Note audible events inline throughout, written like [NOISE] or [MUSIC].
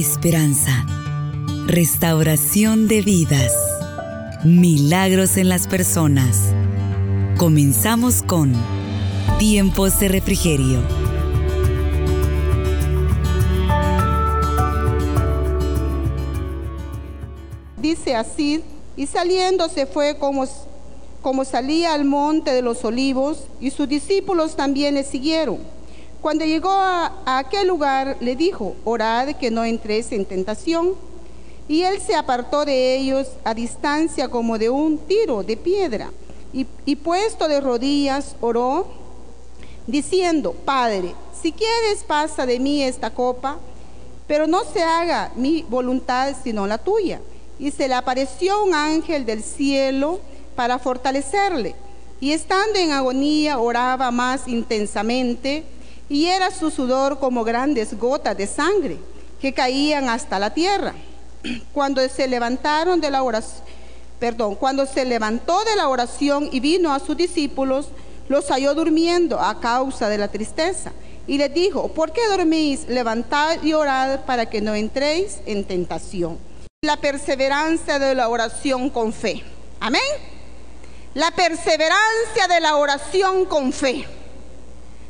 esperanza, restauración de vidas, milagros en las personas. Comenzamos con Tiempos de Refrigerio. Dice así, y saliendo se fue como, como salía al monte de los olivos, y sus discípulos también le siguieron. Cuando llegó a, aquel lugar, le dijo, orad que no entréis en tentación. Y él se apartó de ellos a distancia como de un tiro de piedra. Y, y puesto de rodillas, oró, diciendo, Padre, si quieres pasa de mí esta copa, pero no se haga mi voluntad sino la tuya. Y se le apareció un ángel del cielo para fortalecerle. Y estando en agonía, oraba más intensamente y era su sudor como grandes gotas de sangre que caían hasta la tierra. [CLEARS THROAT] Cuando se levantaron de la oración, perdón, cuando se levantó de la oración y vino a sus discípulos, los halló durmiendo a causa de la tristeza. Y les dijo, ¿por qué dormís? Levantad y orad para que no entréis en tentación. La perseverancia de la oración con fe. Amén. La perseverancia de la oración con fe.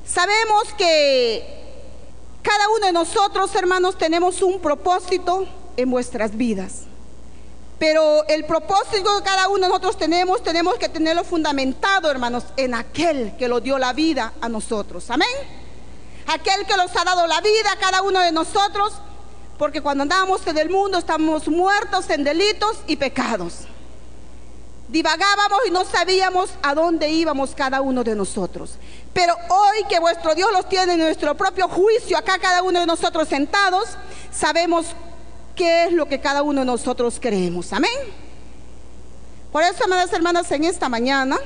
Sabemos que cada uno de nosotros, hermanos, tenemos un propósito en vuestras vidas. Pero el propósito que cada uno de nosotros tenemos, tenemos que tenerlo fundamentado, hermanos, en aquel que lo dio la vida a nosotros. Amén. Aquel que nos ha dado la vida a cada uno de nosotros, porque cuando andamos en el mundo estamos muertos en delitos y pecados divagábamos y no sabíamos a dónde íbamos cada uno de nosotros. Pero hoy que vuestro Dios los tiene en nuestro propio juicio, acá cada uno de nosotros sentados, sabemos qué es lo que cada uno de nosotros creemos. Amén. Por eso, amadas hermanas, en esta mañana,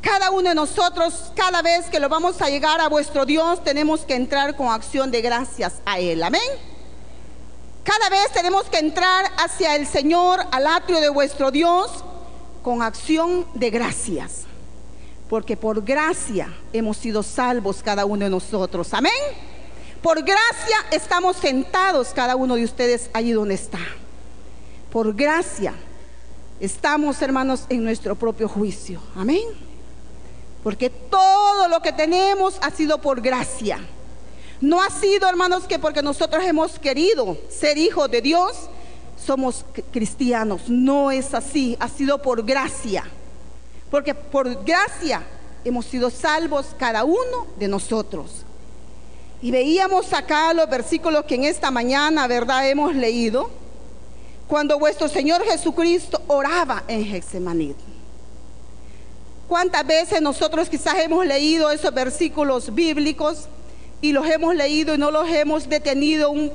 cada uno de nosotros, cada vez que lo vamos a llegar a vuestro Dios, tenemos que entrar con acción de gracias a Él. Amén. Cada vez tenemos que entrar hacia el Señor, al atrio de vuestro Dios, con acción de gracias. Porque por gracia hemos sido salvos cada uno de nosotros. Amén. Por gracia estamos sentados cada uno de ustedes allí donde está. Por gracia estamos, hermanos, en nuestro propio juicio. Amén. Porque todo lo que tenemos ha sido por gracia. No ha sido, hermanos, que porque nosotros hemos querido ser hijos de Dios, somos cristianos. No es así, ha sido por gracia. Porque por gracia hemos sido salvos cada uno de nosotros. Y veíamos acá los versículos que en esta mañana, ¿verdad?, hemos leído. Cuando vuestro Señor Jesucristo oraba en Getsemaní. ¿Cuántas veces nosotros quizás hemos leído esos versículos bíblicos? y los hemos leído y no los hemos detenido un,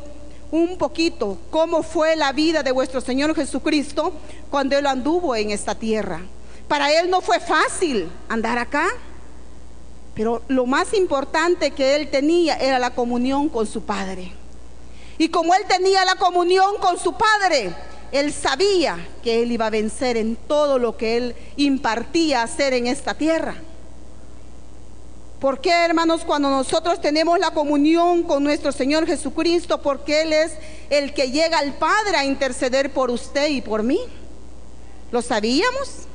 un poquito cómo fue la vida de vuestro Señor Jesucristo cuando Él anduvo en esta tierra. Para Él no fue fácil andar acá, pero lo más importante que Él tenía era la comunión con su Padre. Y como Él tenía la comunión con su Padre, Él sabía que Él iba a vencer en todo lo que Él impartía hacer en esta tierra. ¿Por qué, hermanos, cuando nosotros tenemos la comunión con nuestro Señor Jesucristo? Porque Él es el que llega al Padre a interceder por usted y por mí. ¿Lo sabíamos?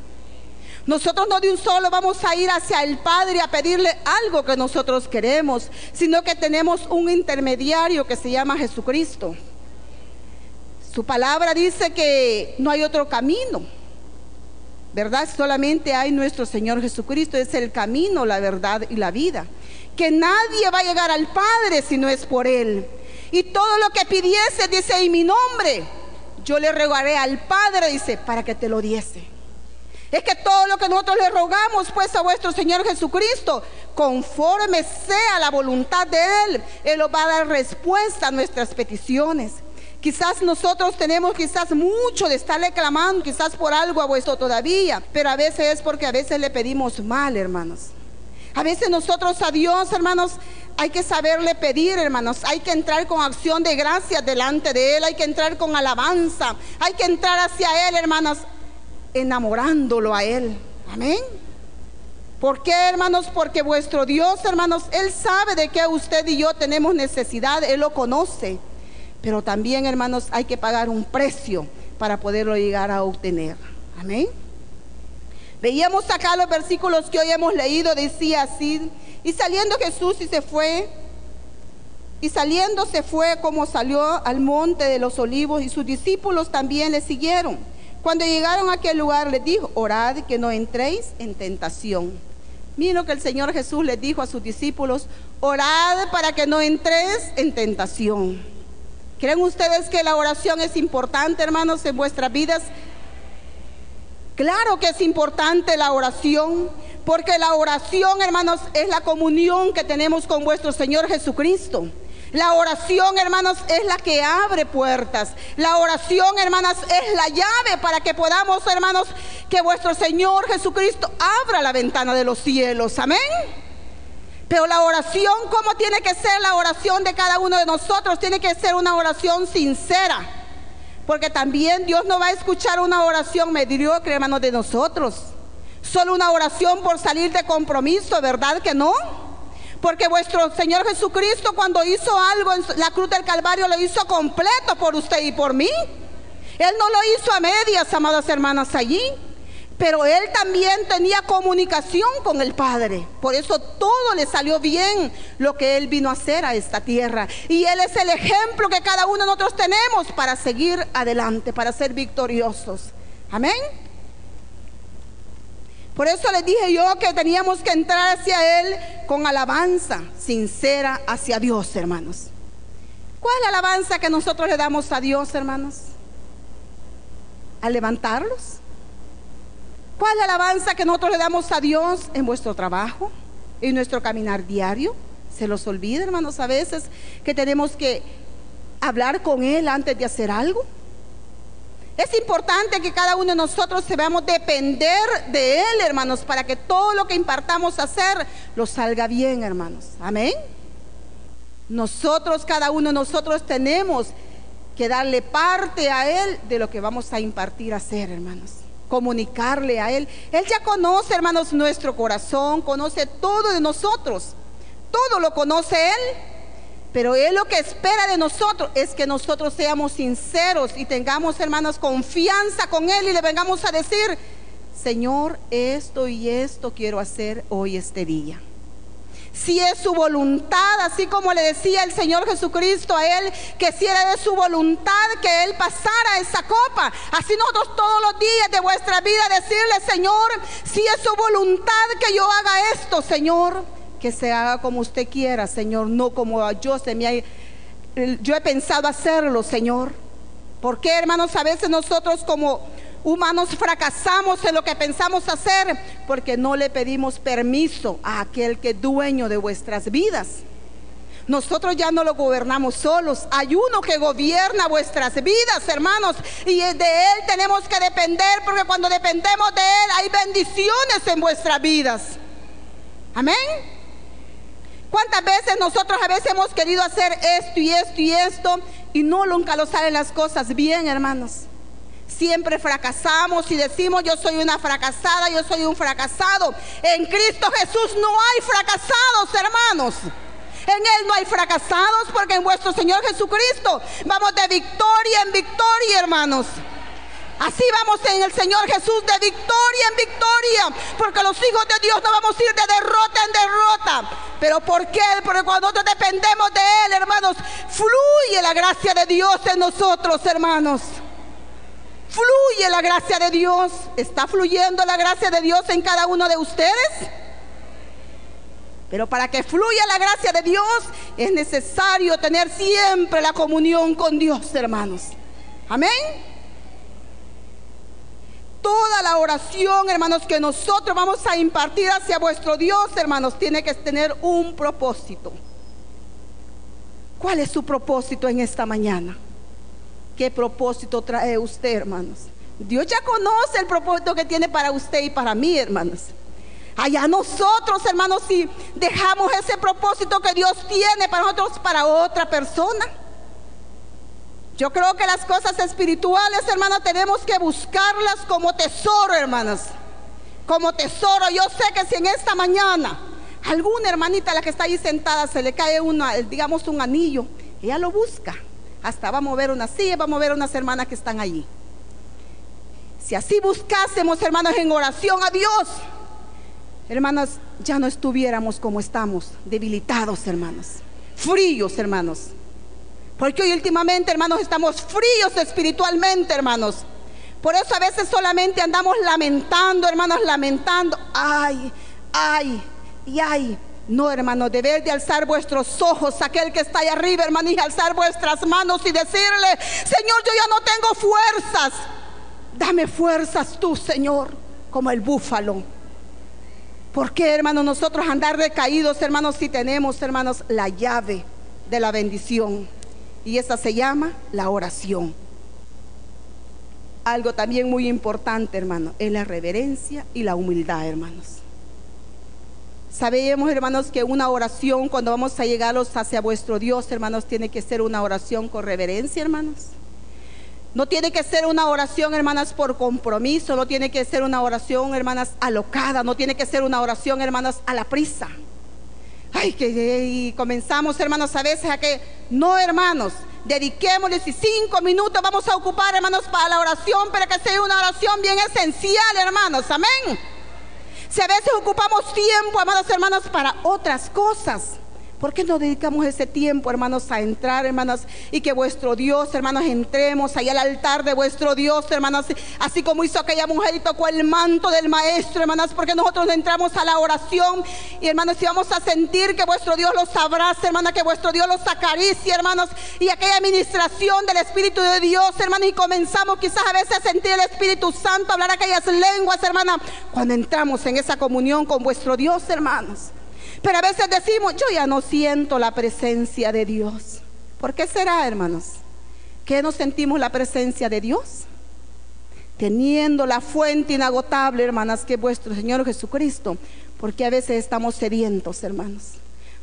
Nosotros no de un solo vamos a ir hacia el Padre a pedirle algo que nosotros queremos, sino que tenemos un intermediario que se llama Jesucristo. Su palabra dice que no hay otro camino. ¿verdad? Solamente hay nuestro Señor Jesucristo, es el camino, la verdad y la vida. Que nadie va a llegar al Padre si no es por Él. Y todo lo que pidiese, dice, en mi nombre, yo le rogaré al Padre, dice, para que te lo diese. Es que todo lo que nosotros le rogamos, pues, a vuestro Señor Jesucristo, conforme sea la voluntad de Él, Él nos va a dar respuesta a nuestras peticiones. Quizás nosotros tenemos quizás mucho de estarle clamando, quizás por algo a vuestro todavía, pero a veces es porque a veces le pedimos mal, hermanos. A veces nosotros a Dios, hermanos, hay que saberle pedir, hermanos. Hay que entrar con acción de gracias delante de Él. Hay que entrar con alabanza. Hay que entrar hacia Él, hermanos, enamorándolo a Él. Amén. ¿Por qué, hermanos? Porque vuestro Dios, hermanos, Él sabe de qué usted y yo tenemos necesidad, Él lo conoce. Pero también, hermanos, hay que pagar un precio para poderlo llegar a obtener. Amén. Veíamos acá los versículos que hoy hemos leído, decía así, y saliendo Jesús y se fue, y saliendo se fue como salió al monte de los olivos, y sus discípulos también le siguieron. Cuando llegaron a aquel lugar les dijo, orad que no entréis en tentación. Miren lo que el Señor Jesús les dijo a sus discípulos, orad para que no entréis en tentación. ¿Creen ustedes que la oración es importante, hermanos, en vuestras vidas? Claro que es importante la oración, porque la oración, hermanos, es la comunión que tenemos con vuestro Señor Jesucristo. La oración, hermanos, es la que abre puertas. La oración, hermanas, es la llave para que podamos, hermanos, que vuestro Señor Jesucristo abra la ventana de los cielos. Amén. Pero la oración, ¿cómo tiene que ser la oración de cada uno de nosotros? Tiene que ser una oración sincera. Porque también Dios no va a escuchar una oración mediocre, hermanos, de nosotros. Solo una oración por salir de compromiso, ¿verdad que no? Porque vuestro Señor Jesucristo cuando hizo algo en la cruz del Calvario lo hizo completo por usted y por mí. Él no lo hizo a medias, amadas hermanas, allí. Pero él también tenía comunicación con el Padre. Por eso todo le salió bien lo que él vino a hacer a esta tierra. Y él es el ejemplo que cada uno de nosotros tenemos para seguir adelante, para ser victoriosos. Amén. Por eso les dije yo que teníamos que entrar hacia Él con alabanza sincera hacia Dios, hermanos. ¿Cuál es la alabanza que nosotros le damos a Dios, hermanos? ¿A levantarlos? ¿Cuál es la alabanza que nosotros le damos a Dios en vuestro trabajo, en nuestro caminar diario? Se los olvida, hermanos, a veces que tenemos que hablar con Él antes de hacer algo. Es importante que cada uno de nosotros se veamos depender de Él, hermanos, para que todo lo que impartamos a hacer lo salga bien, hermanos. Amén. Nosotros, cada uno de nosotros tenemos que darle parte a Él de lo que vamos a impartir a hacer, hermanos. Comunicarle a Él. Él ya conoce, hermanos, nuestro corazón, conoce todo de nosotros. Todo lo conoce Él. Pero Él lo que espera de nosotros es que nosotros seamos sinceros y tengamos, hermanos, confianza con Él y le vengamos a decir, Señor, esto y esto quiero hacer hoy este día. Si es su voluntad, así como le decía el Señor Jesucristo a Él, que si era de su voluntad que Él pasara esa copa. Así nosotros todos los días de vuestra vida decirle, Señor, si es su voluntad que yo haga esto, Señor que se haga como usted quiera, Señor, no como yo se me ha, yo he pensado hacerlo, Señor. ¿Por qué, hermanos, a veces nosotros como humanos fracasamos en lo que pensamos hacer? Porque no le pedimos permiso a aquel que es dueño de vuestras vidas. Nosotros ya no lo gobernamos solos. Hay uno que gobierna vuestras vidas, hermanos. Y de Él tenemos que depender porque cuando dependemos de Él hay bendiciones en vuestras vidas. Amén. ¿Cuántas veces nosotros a veces hemos querido hacer esto y esto y esto y no nunca lo salen las cosas bien, hermanos? Siempre fracasamos y decimos yo soy una fracasada, yo soy un fracasado. En Cristo Jesús no hay fracasados, hermanos. En Él no hay fracasados porque en vuestro Señor Jesucristo vamos de victoria en victoria, hermanos. Así vamos en el Señor Jesús de victoria en victoria, porque los hijos de Dios no vamos a ir de derrota en derrota. Pero ¿por qué? Porque cuando nosotros dependemos de Él, hermanos, fluye la gracia de Dios en nosotros, hermanos. Fluye la gracia de Dios. ¿Está fluyendo la gracia de Dios en cada uno de ustedes? Pero para que fluya la gracia de Dios es necesario tener siempre la comunión con Dios, hermanos. Amén toda la oración, hermanos, que nosotros vamos a impartir hacia vuestro Dios, hermanos, tiene que tener un propósito. ¿Cuál es su propósito en esta mañana? ¿Qué propósito trae usted, hermanos? Dios ya conoce el propósito que tiene para usted y para mí, hermanos. Allá nosotros, hermanos, si dejamos ese propósito que Dios tiene para nosotros, para otra persona. Yo creo que las cosas espirituales, hermanos, tenemos que buscarlas como tesoro, hermanas. como tesoro. Yo sé que si en esta mañana alguna hermanita la que está ahí sentada se le cae una, digamos un anillo, ella lo busca. Hasta va a mover una silla, va a mover unas hermanas que están allí. Si así buscásemos, hermanos, en oración a Dios, hermanos, ya no estuviéramos como estamos, debilitados, hermanos, fríos, hermanos. Porque hoy últimamente, hermanos, estamos fríos espiritualmente, hermanos. Por eso a veces solamente andamos lamentando, hermanos, lamentando. Ay, ay, y ay. No, hermanos, deber de alzar vuestros ojos aquel que está ahí arriba, hermanos, y alzar vuestras manos y decirle, Señor, yo ya no tengo fuerzas. Dame fuerzas tú, Señor, como el búfalo. ¿Por qué, hermanos, nosotros andar recaídos, hermanos, si tenemos, hermanos, la llave de la bendición? Y esa se llama la oración. Algo también muy importante, hermano, es la reverencia y la humildad, hermanos. Sabemos, hermanos, que una oración, cuando vamos a llegarlos hacia vuestro Dios, hermanos, tiene que ser una oración con reverencia, hermanos. No tiene que ser una oración, hermanas, por compromiso, no tiene que ser una oración, hermanas, alocada, no tiene que ser una oración, hermanas, a la prisa. Ay, que comenzamos, hermanos, a veces a que, no, hermanos, dediquémosles y cinco minutos vamos a ocupar, hermanos, para la oración, pero que sea una oración bien esencial, hermanos, amén. Si a veces ocupamos tiempo, amados hermanos, para otras cosas. ¿Por qué no dedicamos ese tiempo, hermanos, a entrar, hermanos, y que vuestro Dios, hermanos, entremos ahí al altar de vuestro Dios, hermanos, así como hizo aquella mujer y tocó el manto del maestro, hermanos, porque nosotros entramos a la oración y, hermanos, si vamos a sentir que vuestro Dios los abrace, hermanos, que vuestro Dios los acaricie, hermanos, y aquella administración del Espíritu de Dios, hermanos, y comenzamos quizás a veces a sentir el Espíritu Santo, hablar aquellas lenguas, hermanas, cuando entramos en esa comunión con vuestro Dios, hermanos. Pero a veces decimos, yo ya no siento la presencia de Dios. ¿Por qué será, hermanos? ¿Que no sentimos la presencia de Dios? Teniendo la fuente inagotable, hermanas, que es vuestro Señor Jesucristo. Porque a veces estamos sedientos, hermanos.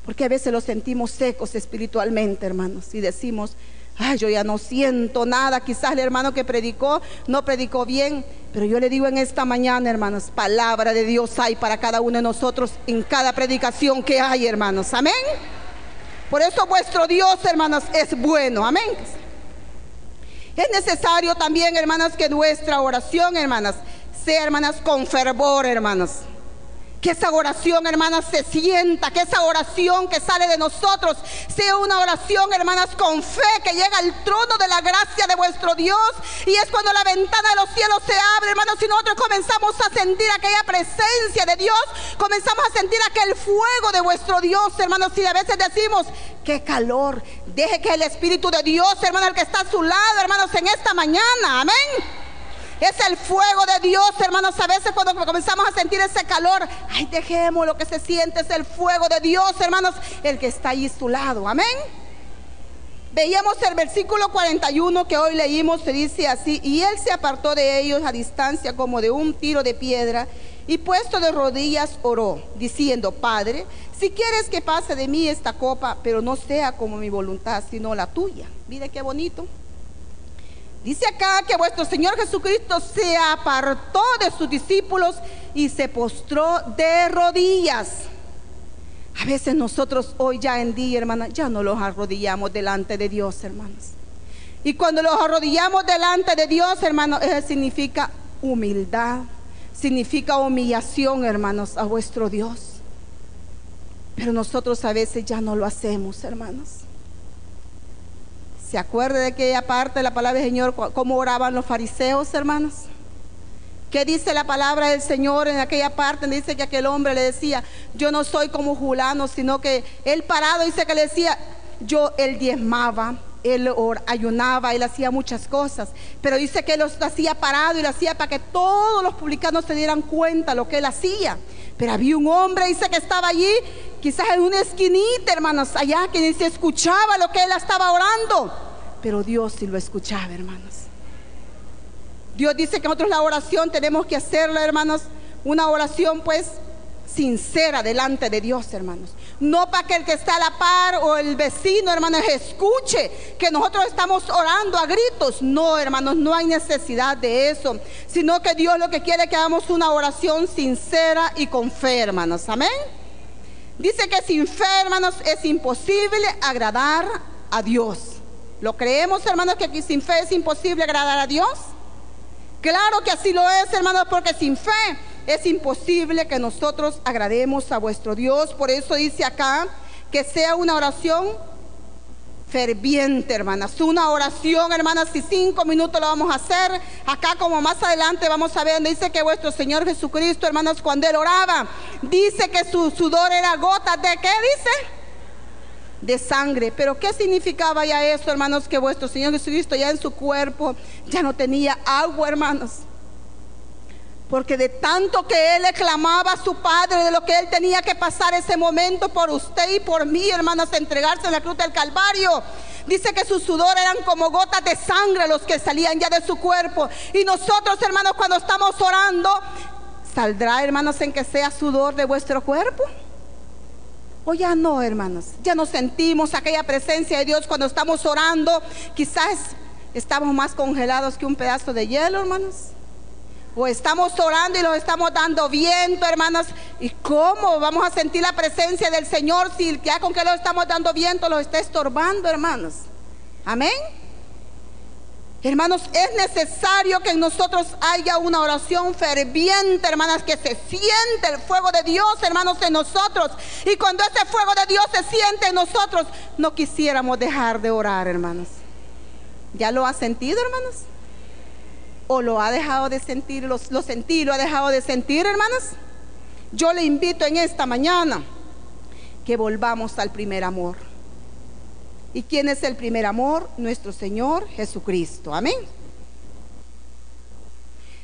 Porque a veces los sentimos secos espiritualmente, hermanos. Y decimos, ay, yo ya no siento nada. Quizás el hermano que predicó no predicó bien, pero yo le digo en esta mañana, hermanos, palabra de Dios hay para cada uno de nosotros en cada predicación que hay, hermanos. Amén. Por eso vuestro Dios, hermanos, es bueno. Amén. Es necesario también, hermanas, que nuestra oración, hermanas, sea, hermanas, con fervor, hermanos. Que esa oración, hermanas, se sienta, que esa oración que sale de nosotros sea una oración, hermanas, con fe, que llega al trono de la gracia de vuestro Dios. Y es cuando la ventana de los cielos se abre, hermanos, y nosotros comenzamos a sentir aquella presencia de Dios, comenzamos a sentir aquel fuego de vuestro Dios, hermanos. Y a veces decimos, qué calor, deje que el Espíritu de Dios, hermano, el que está a su lado, hermanos, en esta mañana, amén es el fuego de Dios, hermanos. A veces cuando comenzamos a sentir ese calor, ay, dejemos lo que se siente, es el fuego de Dios, hermanos, el que está ahí a su lado. Amén. Veíamos el versículo 41 que hoy leímos, se dice así, y él se apartó de ellos a distancia como de un tiro de piedra, y puesto de rodillas oró, diciendo, Padre, si quieres que pase de mí esta copa, pero no sea como mi voluntad, sino la tuya. Mire qué bonito. Dice acá que vuestro Señor Jesucristo se apartó de sus discípulos y se postró de rodillas. A veces nosotros hoy ya en día, hermanas, ya no los arrodillamos delante de Dios, hermanos. Y cuando los arrodillamos delante de Dios, hermanos, eso significa humildad, significa humillación, hermanos, a vuestro Dios. Pero nosotros a veces ya no lo hacemos, hermanos. ¿Se acuerda de aquella parte de la palabra del Señor, cómo oraban los fariseos, hermanos? ¿Qué dice la palabra del Señor en aquella parte? Dice que aquel hombre le decía, yo no soy como Julano, sino que él parado dice que le decía, yo él diezmaba, él ayunaba, él hacía muchas cosas, pero dice que él lo hacía parado y lo hacía para que todos los publicanos se dieran cuenta lo que él hacía. Pero había un hombre, dice que estaba allí, quizás en una esquinita, hermanos, allá, que ni se escuchaba lo que él estaba orando. Pero Dios sí lo escuchaba, hermanos. Dios dice que nosotros la oración tenemos que hacerla, hermanos, una oración pues sincera delante de Dios, hermanos. No para que el que está a la par o el vecino, hermanos, escuche que nosotros estamos orando a gritos. No, hermanos, no hay necesidad de eso. Sino que Dios lo que quiere es que hagamos una oración sincera y con fe, hermanos. Amén. Dice que sin fe, hermanos, es imposible agradar a Dios. ¿Lo creemos, hermanos, que sin fe es imposible agradar a Dios? Claro que así lo es, hermanos, porque sin fe es imposible que nosotros agrademos a vuestro Dios. Por eso dice acá que sea una oración ferviente, hermanas. Una oración, hermanas, si cinco minutos lo vamos a hacer. Acá como más adelante vamos a ver, dice que vuestro Señor Jesucristo, hermanas, cuando él oraba, dice que su sudor era gotas de qué dice? De sangre. Pero ¿qué significaba ya eso, hermanos? Que vuestro Señor Jesucristo ya en su cuerpo ya no tenía agua, hermanos. Porque de tanto que él le clamaba a su padre, de lo que él tenía que pasar ese momento por usted y por mí, hermanas, entregarse en la cruz del Calvario. Dice que su sudor eran como gotas de sangre los que salían ya de su cuerpo. Y nosotros, hermanos, cuando estamos orando, ¿saldrá, hermanos, en que sea sudor de vuestro cuerpo? O ya no, hermanos. Ya no sentimos aquella presencia de Dios cuando estamos orando. Quizás estamos más congelados que un pedazo de hielo, hermanos. O estamos orando y lo estamos dando viento, hermanas. ¿Y cómo vamos a sentir la presencia del Señor si ya con que lo estamos dando viento lo está estorbando, hermanos? Amén. Hermanos, es necesario que en nosotros haya una oración ferviente, hermanas, que se siente el fuego de Dios, hermanos, en nosotros. Y cuando ese fuego de Dios se siente en nosotros, no quisiéramos dejar de orar, hermanos. ¿Ya lo ha sentido, hermanos? O lo ha dejado de sentir, lo, lo sentí, lo ha dejado de sentir, hermanas. Yo le invito en esta mañana que volvamos al primer amor. ¿Y quién es el primer amor? Nuestro Señor Jesucristo. Amén.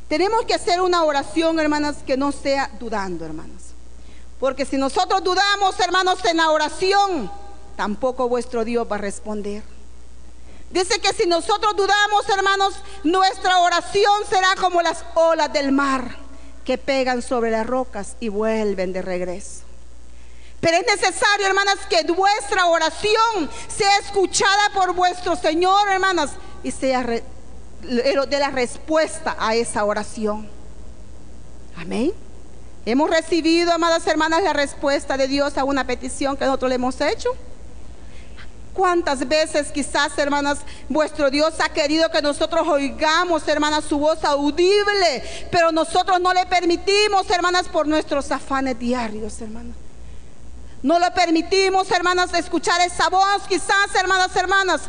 Tenemos que hacer una oración, hermanas, que no sea dudando, hermanos. Porque si nosotros dudamos, hermanos, en la oración, tampoco vuestro Dios va a responder. Dice que si nosotros dudamos, hermanos, nuestra oración será como las olas del mar que pegan sobre las rocas y vuelven de regreso. Pero es necesario, hermanas, que vuestra oración sea escuchada por vuestro Señor, hermanas, y sea de la respuesta a esa oración. Amén. Hemos recibido, amadas hermanas, la respuesta de Dios a una petición que nosotros le hemos hecho. ¿Cuántas veces quizás, hermanas, vuestro Dios ha querido que nosotros oigamos, hermanas, su voz audible, pero nosotros no le permitimos, hermanas, por nuestros afanes diarios, hermanas? No le permitimos, hermanas, escuchar esa voz, quizás, hermanas, hermanas,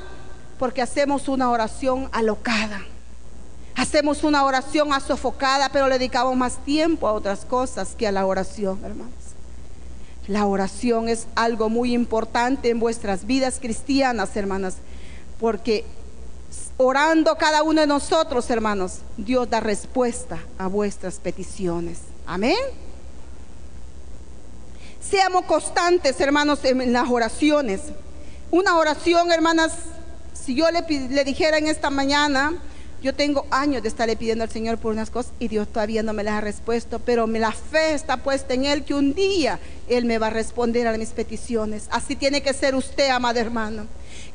porque hacemos una oración alocada. Hacemos una oración asofocada, pero le dedicamos más tiempo a otras cosas que a la oración, hermanas. La oración es algo muy importante en vuestras vidas cristianas, hermanas, porque orando cada uno de nosotros, hermanos, Dios da respuesta a vuestras peticiones. Amén. Seamos constantes, hermanos, en las oraciones. Una oración, hermanas, si yo le, dijera en esta mañana, yo tengo años de estarle pidiendo al Señor por unas cosas y Dios todavía no me las ha respuesto, pero la fe está puesta en Él que un día Él me va a responder a mis peticiones. Así tiene que ser usted, amado hermano.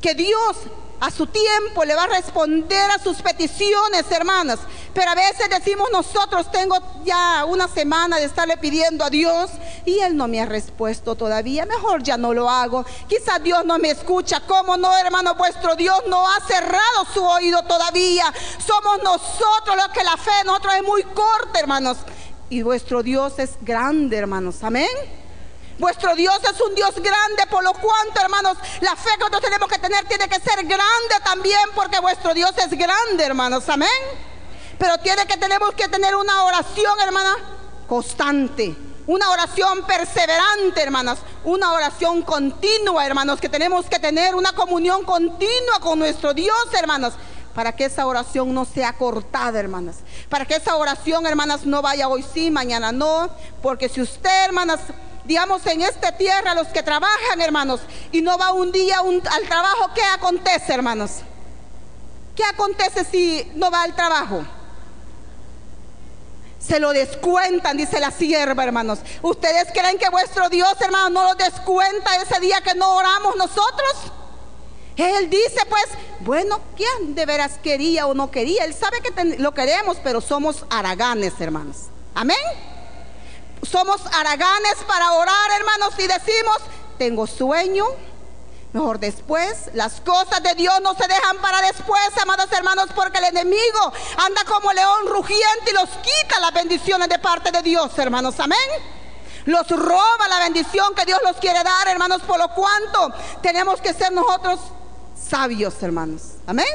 Que Dios a su tiempo le va a responder a sus peticiones, hermanas. Pero a veces decimos nosotros, tengo ya una semana de estarle pidiendo a Dios y Él no me ha respuesto todavía. Mejor ya no lo hago. Quizás Dios no me escucha. ¿Cómo no, hermano? Vuestro Dios no ha cerrado su oído todavía. Somos nosotros los que la fe de nosotros es muy corta, hermanos. Y vuestro Dios es grande, hermanos. Amén. Vuestro Dios es un Dios grande, por lo cuanto, hermanos, la fe que nosotros tenemos que tener tiene que ser grande también, porque vuestro Dios es grande, hermanos. Amén. Pero tiene que tenemos que tener una oración, hermana, constante. Una oración perseverante, hermanas. Una oración continua, hermanos. Que tenemos que tener una comunión continua con nuestro Dios, hermanos. Para que esa oración no sea cortada, hermanas. Para que esa oración, hermanas, no vaya hoy sí, mañana no. Porque si usted, hermanas, digamos, en esta tierra, los que trabajan, hermanos, y no va un día al trabajo, ¿qué acontece, hermanos? ¿Qué acontece si no va al trabajo? se lo descuentan, dice la sierva, hermanos. ¿Ustedes creen que vuestro Dios, hermanos, no lo descuenta ese día que no oramos nosotros? Él dice, pues, bueno, ¿quién de veras quería o no quería? Él sabe que lo queremos, pero somos araganes, hermanos. Amén. Somos araganes para orar, hermanos, y decimos, tengo sueño, Mejor después, las cosas de Dios no se dejan para después, amados hermanos, porque el enemigo anda como león rugiente y los quita las bendiciones de parte de Dios, hermanos. Amén. Los roba la bendición que Dios los quiere dar, hermanos, por lo cuanto tenemos que ser nosotros sabios, hermanos. Amén.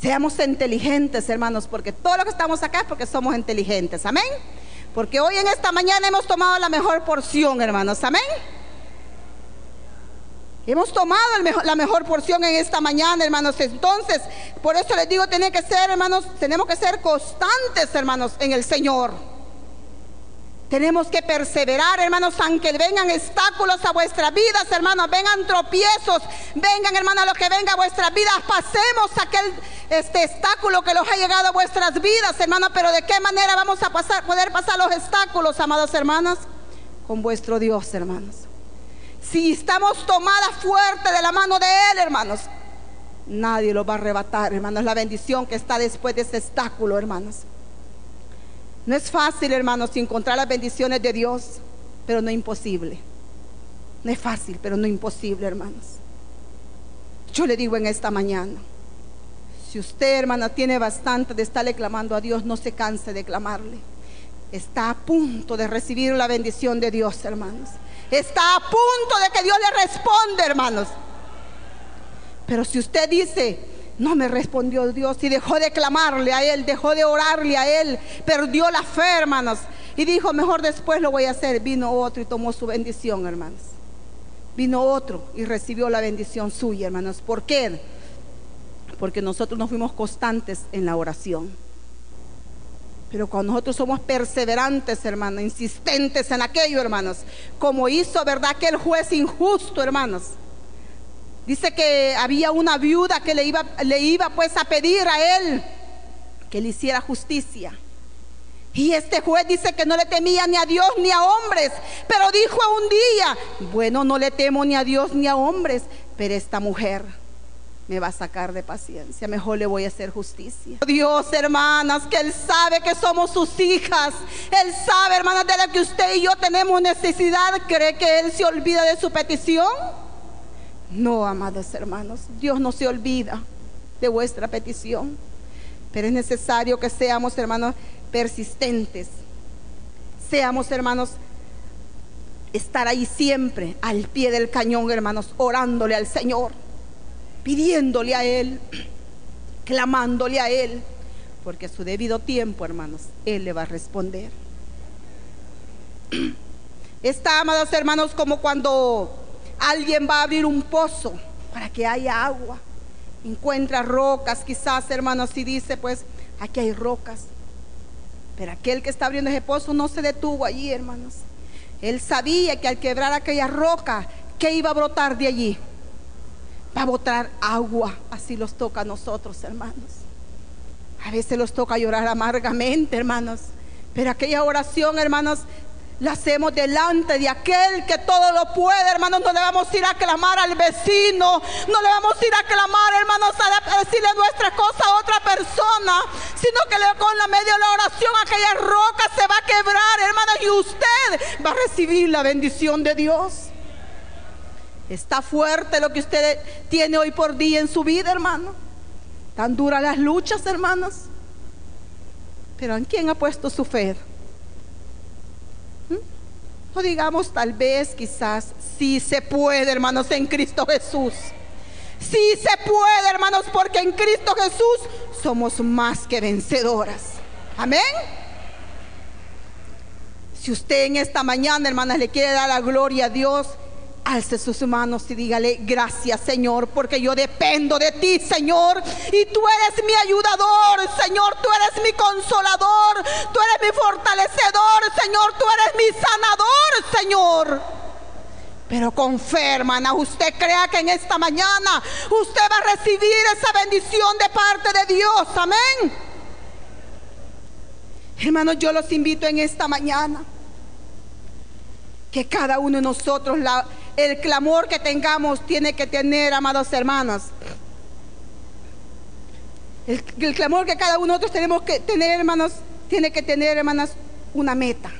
Seamos inteligentes, hermanos, porque todo lo que estamos acá es porque somos inteligentes. Amén. Porque hoy en esta mañana hemos tomado la mejor porción, hermanos. Amén. Hemos tomado la mejor porción en esta mañana, hermanos. Entonces, por eso les digo, tiene que ser, hermanos, tenemos que ser constantes, hermanos, en el Señor. Tenemos que perseverar, hermanos, aunque vengan obstáculos a vuestras vidas, hermanos, vengan tropiezos, vengan, hermanos, lo que venga a vuestras vidas, pasemos aquel este obstáculo que los ha llegado a vuestras vidas, hermanos, pero de qué manera vamos a pasar, poder pasar los obstáculos, amados hermanos, con vuestro Dios, hermanos. Si estamos tomadas fuerte de la mano de Él, hermanos, nadie lo va a arrebatar, hermanos. La bendición que está después de ese obstáculo, hermanos. No es fácil, hermanos, encontrar las bendiciones de Dios, pero no imposible. No es fácil, pero no imposible, hermanos. Yo le digo en esta mañana, si usted, hermana, tiene bastante de estarle clamando a Dios, no se canse de clamarle. Está a punto de recibir la bendición de Dios, hermanos. Está a punto de que Dios le responda, hermanos. Pero si usted dice, no me respondió Dios y dejó de clamarle a Él, dejó de orarle a Él, perdió la fe, hermanos. Y dijo, mejor después lo voy a hacer. Vino otro y tomó su bendición, hermanos. Vino otro y recibió la bendición suya, hermanos. ¿Por qué? Porque nosotros no fuimos constantes en la oración. Pero cuando nosotros somos perseverantes, hermanos, insistentes en aquello, hermanos, como hizo, ¿verdad? Aquel juez injusto, hermanos. Dice que había una viuda que le iba, le iba pues a pedir a él que le hiciera justicia. Y este juez dice que no le temía ni a Dios ni a hombres, pero dijo un día, bueno, no le temo ni a Dios ni a hombres, pero esta mujer me va a sacar de paciencia, mejor le voy a hacer justicia. Dios, hermanas, que Él sabe que somos sus hijas. Él sabe, hermanas, de la que usted y yo tenemos necesidad. ¿Cree que Él se olvida de su petición? No, amados hermanos, Dios no se olvida de vuestra petición. Pero es necesario que seamos, hermanos, persistentes. Seamos, hermanos, estar ahí siempre al pie del cañón, hermanos, orándole al Señor pidiéndole a Él, [CLEARS THROAT] clamándole a Él, porque a su debido tiempo, hermanos, Él le va a responder. [CLEARS THROAT] Está, amados hermanos, como cuando alguien va a abrir un pozo para que haya agua. Encuentra rocas, quizás, hermanos, y dice, pues, aquí hay rocas. Pero aquel que está abriendo ese pozo no se detuvo allí, hermanos. Él sabía que al quebrar aquella roca, ¿qué iba a brotar de allí? va a botar agua. Así los toca a nosotros, hermanos. A veces los toca llorar amargamente, hermanos. Pero aquella oración, hermanos, la hacemos delante de aquel que todo lo puede, hermanos. No le vamos a ir a clamar al vecino. No le vamos a ir a clamar, hermanos, a decirle nuestra cosa a otra persona. Sino que con la medio de la oración aquella roca se va a quebrar, hermanos. Y usted va a recibir la bendición de Dios. Está fuerte lo que usted tiene hoy por día en su vida, hermano. Tan duras las luchas, hermanos. Pero ¿en quién ha puesto su fe? Digamos, tal vez, quizás, sí se puede, hermanos, en Cristo Jesús. Sí se puede, hermanos, porque en Cristo Jesús somos más que vencedoras. Amén. Si usted en esta mañana, hermanas, le quiere dar la gloria a Dios, alce sus manos y dígale, gracias Señor, porque yo dependo de ti, Señor. Y tú eres mi ayudador, Señor. Tú eres mi consolador. Tú eres mi fortalecedor, Señor. Tú eres mi sanador, Señor. Pero con fe, hermana, usted crea que en esta mañana usted va a recibir esa bendición de parte de Dios. Amén. Hermanos, yo los invito en esta mañana que cada uno de nosotros, el clamor que tengamos tiene que tener, amados hermanos. El, el, clamor que cada uno de nosotros tenemos que tener, hermanos, tiene que tener, hermanas, una meta.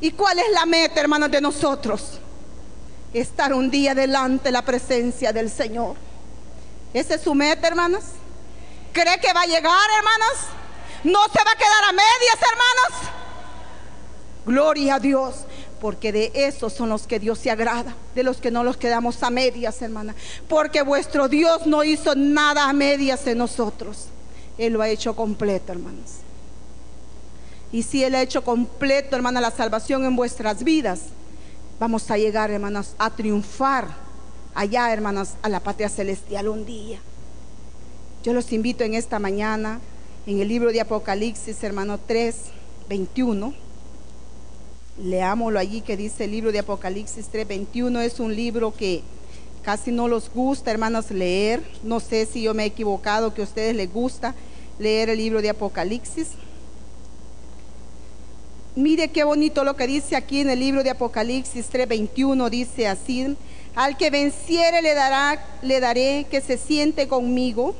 ¿Y cuál es la meta, hermanos, de nosotros? Estar un día delante de la presencia del Señor. ¿Esa es su meta, hermanos? ¿Cree que va a llegar, hermanos? ¿No se va a quedar a medias, hermanos? Gloria a Dios porque de esos son los que Dios se agrada, de los que no los quedamos a medias, hermana. Porque vuestro Dios no hizo nada a medias en nosotros. Él lo ha hecho completo, hermanos. Y si Él ha hecho completo, hermana, la salvación en vuestras vidas, vamos a llegar, hermanas, a triunfar allá, hermanas, a la patria celestial un día. Yo los invito en esta mañana, en el libro de Apocalipsis, hermano 3, 21 Leámoslo allí que dice el libro de Apocalipsis 3:21. Es un libro que casi no los gusta, hermanos, leer. No sé si yo me he equivocado, que a ustedes les gusta leer el libro de Apocalipsis. Mire qué bonito lo que dice aquí en el libro de Apocalipsis 3:21. Dice así: Al que venciere le, dará, le daré que se siente conmigo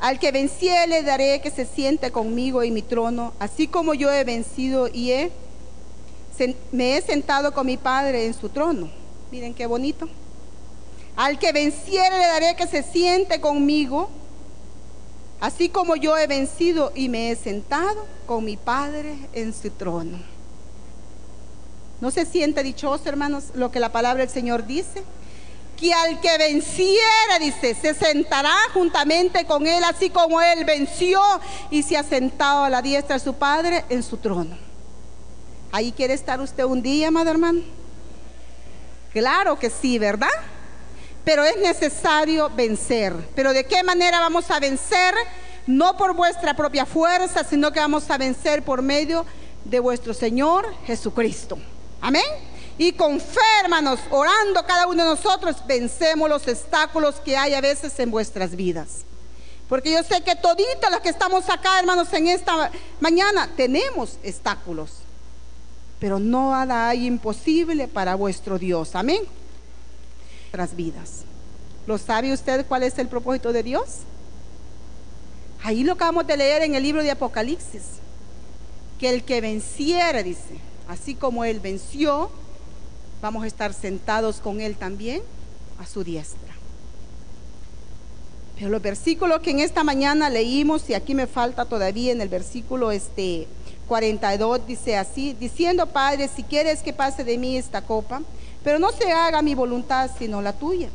al que venciere le daré que se siente conmigo en mi trono, así como yo he vencido y he, me he sentado con mi Padre en su trono. Miren qué bonito. Al que venciere le daré que se siente conmigo, así como yo he vencido y me he sentado con mi Padre en su trono. ¿No se siente dichoso, hermanos, lo que la palabra del Señor dice? que al que venciera, dice, se sentará juntamente con él, así como él venció y se ha sentado a la diestra de su Padre en su trono. ¿Ahí quiere estar usted un día, amado hermano? Claro que sí, ¿verdad? Pero es necesario vencer. ¿Pero de qué manera vamos a vencer? No por vuestra propia fuerza, sino que vamos a vencer por medio de vuestro Señor Jesucristo. Amén. Y con fe, hermanos, orando cada uno de nosotros, vencemos los obstáculos que hay a veces en vuestras vidas. Porque yo sé que toditos los que estamos acá, hermanos, en esta mañana, tenemos obstáculos. Pero no hay imposible para vuestro Dios. Amén. Nuestras vidas. ¿Lo sabe usted cuál es el propósito de Dios? Ahí lo acabamos de leer en el libro de Apocalipsis. Que el que venciera, dice, así como él venció, vamos a estar sentados con Él también a su diestra. Pero los versículos que en esta mañana leímos, y aquí me falta todavía en el versículo este 42, dice así, diciendo, Padre, si quieres que pase de mí esta copa, pero no se haga mi voluntad sino la tuya.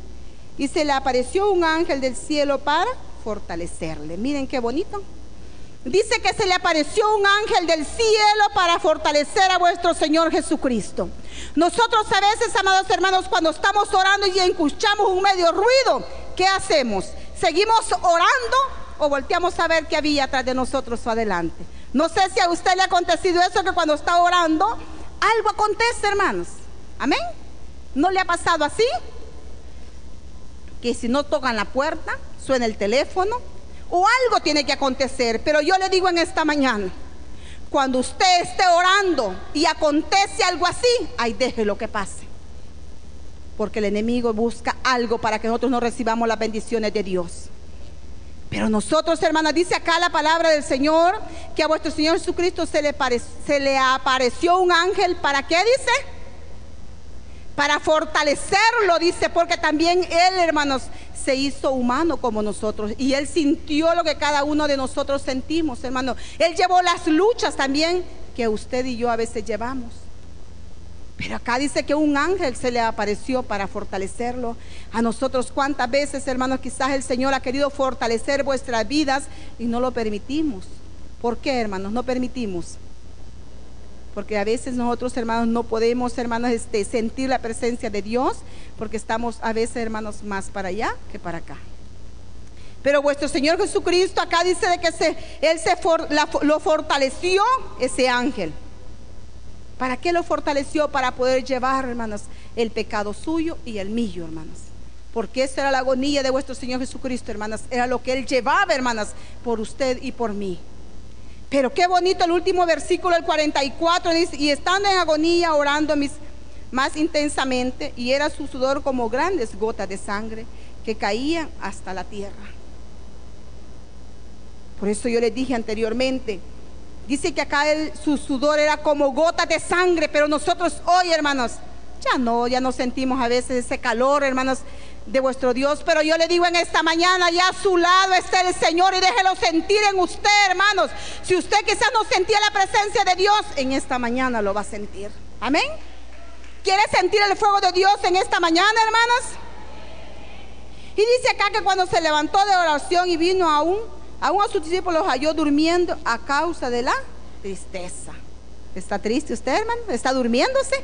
Y se le apareció un ángel del cielo para fortalecerle. Miren qué bonito. Dice que se le apareció un ángel del cielo para fortalecer a vuestro Señor Jesucristo. Nosotros a veces, amados hermanos, cuando estamos orando y escuchamos un medio ruido, ¿qué hacemos? ¿Seguimos orando o volteamos a ver qué había atrás de nosotros o adelante? No sé si a usted le ha acontecido eso, que cuando está orando, algo acontece, hermanos. Amén. ¿No le ha pasado así? Que si no tocan la puerta, suena el teléfono, o algo tiene que acontecer. Pero yo le digo en esta mañana, cuando usted esté orando y acontece algo así, ahí deje lo que pase. Porque el enemigo busca algo para que nosotros no recibamos las bendiciones de Dios. Pero nosotros, hermanas, dice acá la palabra del Señor, que a vuestro Señor Jesucristo se le, apareció un ángel. ¿Para qué dice? Para fortalecerlo, dice, porque también Él, hermanos, se hizo humano como nosotros y Él sintió lo que cada uno de nosotros sentimos, hermano. Él llevó las luchas también que usted y yo a veces llevamos. Pero acá dice que un ángel se le apareció para fortalecerlo. A nosotros cuántas veces, hermanos, quizás el Señor ha querido fortalecer vuestras vidas y no lo permitimos. ¿Por qué, hermanos? No permitimos porque a veces nosotros hermanos no podemos hermanos este, sentir la presencia de Dios porque estamos a veces hermanos más para allá que para acá. Pero vuestro Señor Jesucristo acá dice de que se, Él se lo fortaleció ese ángel. ¿Para qué lo fortaleció? Para poder llevar, hermanos, el pecado suyo y el mío, hermanos. Porque esa era la agonía de vuestro Señor Jesucristo, hermanas. Era lo que Él llevaba, hermanas, por usted y por mí. Pero qué bonito el último versículo, el 44, dice, y estando en agonía, orando más intensamente, y era su sudor como grandes gotas de sangre que caían hasta la tierra. Por eso yo les dije anteriormente, dice que acá su sudor era como gotas de sangre, pero nosotros hoy, hermanos, ya no, ya no sentimos a veces ese calor, hermanos, de vuestro Dios. Pero yo le digo en esta mañana, ya a su lado está el Señor y déjelo sentir en usted, hermanos. Si usted quizás no sentía la presencia de Dios, en esta mañana lo va a sentir. Amén. ¿Quiere sentir el fuego de Dios en esta mañana, hermanos? Y dice acá que cuando se levantó de oración y vino aún, aún a sus discípulos halló durmiendo a causa de la tristeza. ¿Está triste usted, hermano? ¿Está durmiéndose?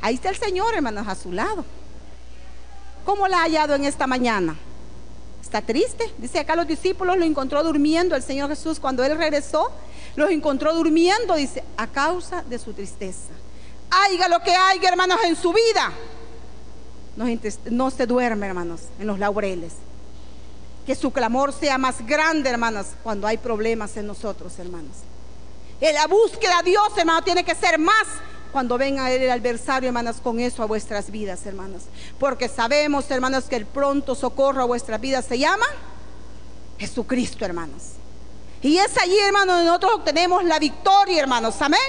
Ahí está el Señor, hermanos, a su lado. ¿Cómo la ha hallado en esta mañana? Está triste. Dice acá los discípulos lo encontró durmiendo. El Señor Jesús cuando Él regresó, los encontró durmiendo, dice, a causa de su tristeza. Haiga lo que haya, hermanos, en su vida. No se duerme, hermanos, en los laureles. Que su clamor sea más grande, hermanos, cuando hay problemas en nosotros, hermanos. En la búsqueda a Dios, hermano, tiene que ser más cuando venga el adversario, hermanas, con eso a vuestras vidas, hermanos. Porque sabemos, hermanos, que el pronto socorro a vuestras vidas se llama Jesucristo, hermanos. Y es allí, hermanos, donde nosotros obtenemos la victoria, hermanos. Amén.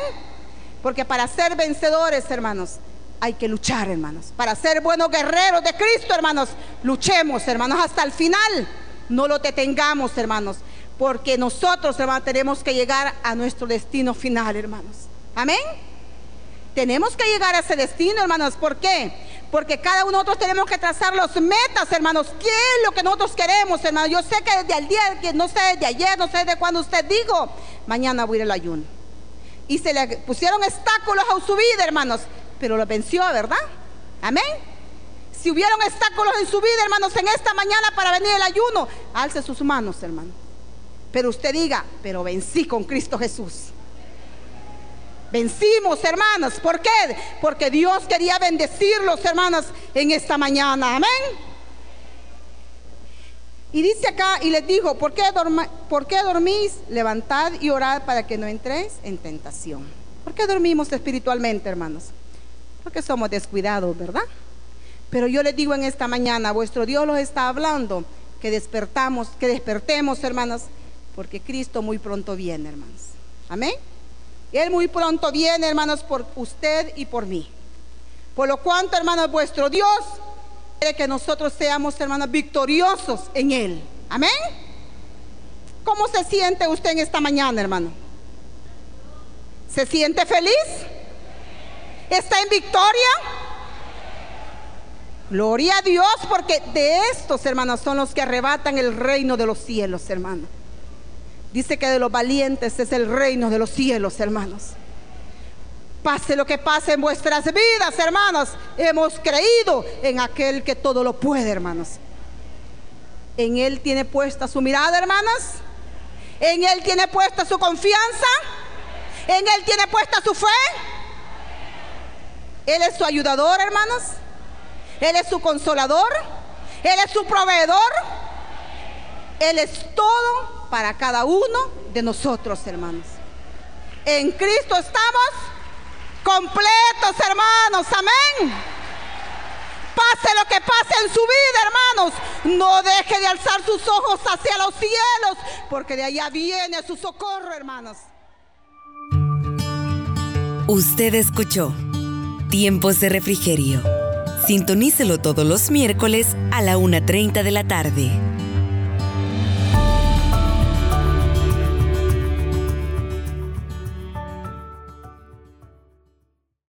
Porque para ser vencedores, hermanos, hay que luchar, hermanos. Para ser buenos guerreros de Cristo, hermanos, luchemos, hermanos, hasta el final. No lo detengamos, hermanos. Porque nosotros, hermanos, tenemos que llegar a nuestro destino final, hermanos. Amén. Tenemos que llegar a ese destino, hermanos. ¿Por qué? Porque cada uno de nosotros tenemos que trazar los metas, hermanos. ¿Qué es lo que nosotros queremos, hermanos? Yo sé que desde el día, que no sé, de ayer, no sé de cuándo usted dijo, mañana voy a ir al ayuno. Y se le pusieron obstáculos a su vida, hermanos. Pero lo venció, ¿verdad? Amén. Si hubieron obstáculos en su vida, hermanos, en esta mañana para venir al ayuno, alce sus manos, hermano. Pero usted diga, pero vencí con Cristo Jesús. Vencimos, hermanas. ¿Por qué? Porque Dios quería bendecirlos, hermanas, en esta mañana. Amén. Y dice acá y les dijo, ¿por qué, ¿por qué dormís? Levantad y orad para que no entréis en tentación. ¿Por qué dormimos espiritualmente, hermanos? Porque somos descuidados, ¿verdad? Pero yo les digo en esta mañana, vuestro Dios los está hablando, que despertamos, que despertemos, hermanas, porque Cristo muy pronto viene, hermanos. Amén. Él muy pronto viene, hermanos, por usted y por mí. Por lo cuanto, hermanos, vuestro Dios quiere que nosotros seamos, hermanos, victoriosos en Él. Amén. ¿Cómo se siente usted en esta mañana, hermano? ¿Se siente feliz? ¿Está en victoria? Gloria a Dios, porque de estos, hermanos, son los que arrebatan el reino de los cielos, hermanos. Dice que de los valientes es el reino de los cielos, hermanos. Pase lo que pase en vuestras vidas, hermanos. Hemos creído en aquel que todo lo puede, hermanos. En Él tiene puesta su mirada, hermanos. En Él tiene puesta su confianza. En Él tiene puesta su fe. Él es su ayudador, hermanos. Él es su consolador. Él es su proveedor. Él es todo para cada uno de nosotros, hermanos. En Cristo estamos completos, hermanos. Amén. Pase lo que pase en su vida, hermanos. No deje de alzar sus ojos hacia los cielos, porque de allá viene su socorro, hermanos. Usted escuchó Tiempos de Refrigerio. Sintonícelo todos los miércoles a la 1.30 de la tarde.